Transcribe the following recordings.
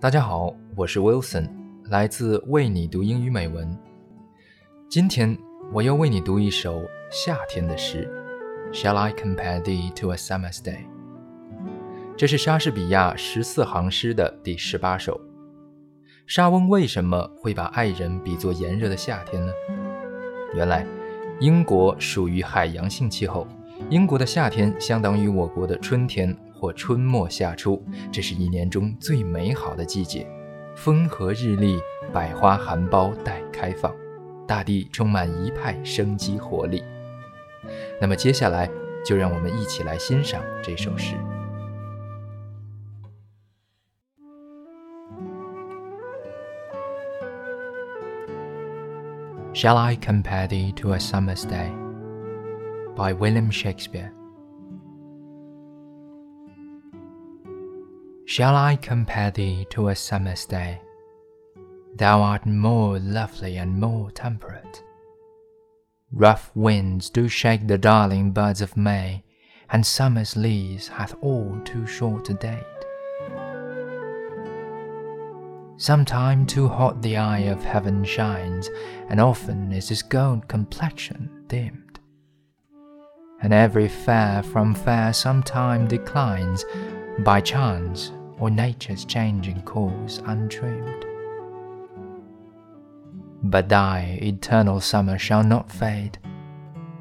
大家好，我是 Wilson，来自为你读英语美文。今天我要为你读一首夏天的诗。Shall I compare thee to a summer's day？这是莎士比亚十四行诗的第十八首。莎翁为什么会把爱人比作炎热的夏天呢？原来，英国属于海洋性气候，英国的夏天相当于我国的春天或春末夏初，这是一年中最美好的季节，风和日丽，百花含苞待开放，大地充满一派生机活力。那么接下来，就让我们一起来欣赏这首诗。Shall I compare thee to a summer's day? By William Shakespeare. Shall I compare thee to a summer's day? Thou art more lovely and more temperate. Rough winds do shake the darling buds of May, and summer's lease hath all too short a date. Sometime too hot the eye of heaven shines, and often is his gold complexion dimmed. And every fair from fair sometime declines, by chance or nature's changing course untrimmed. But thy eternal summer shall not fade,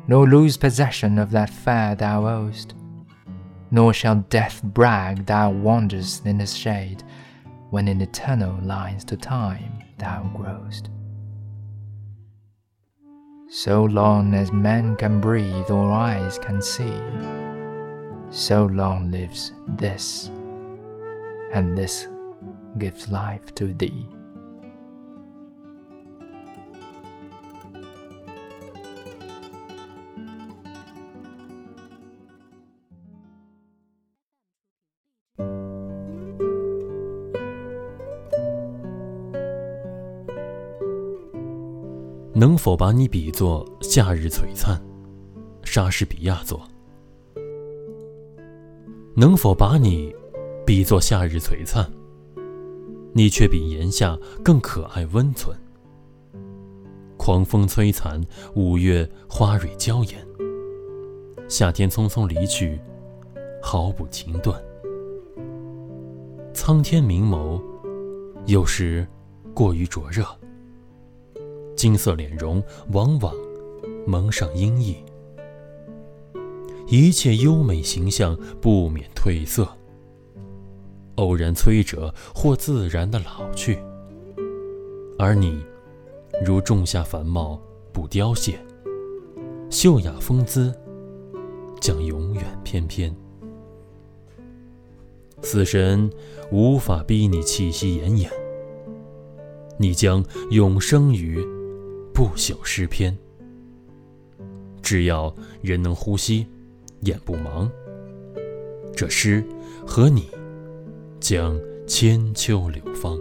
nor lose possession of that fair thou owest, nor shall death brag thou wanderest in his shade when in eternal lines to time thou growest. So long as men can breathe or eyes can see, so long lives this, and this gives life to thee. 能否把你比作夏日璀璨？莎士比亚作。能否把你比作夏日璀璨？你却比炎夏更可爱温存。狂风摧残，五月花蕊娇艳。夏天匆匆离去，毫不停顿。苍天明眸，有时过于灼热。金色脸容往往蒙上阴翳，一切优美形象不免褪色。偶然摧折或自然的老去，而你如仲夏繁茂不凋谢，秀雅风姿将永远翩翩。死神无法逼你气息奄奄，你将永生于。不朽诗篇，只要人能呼吸，眼不盲，这诗和你将千秋流芳。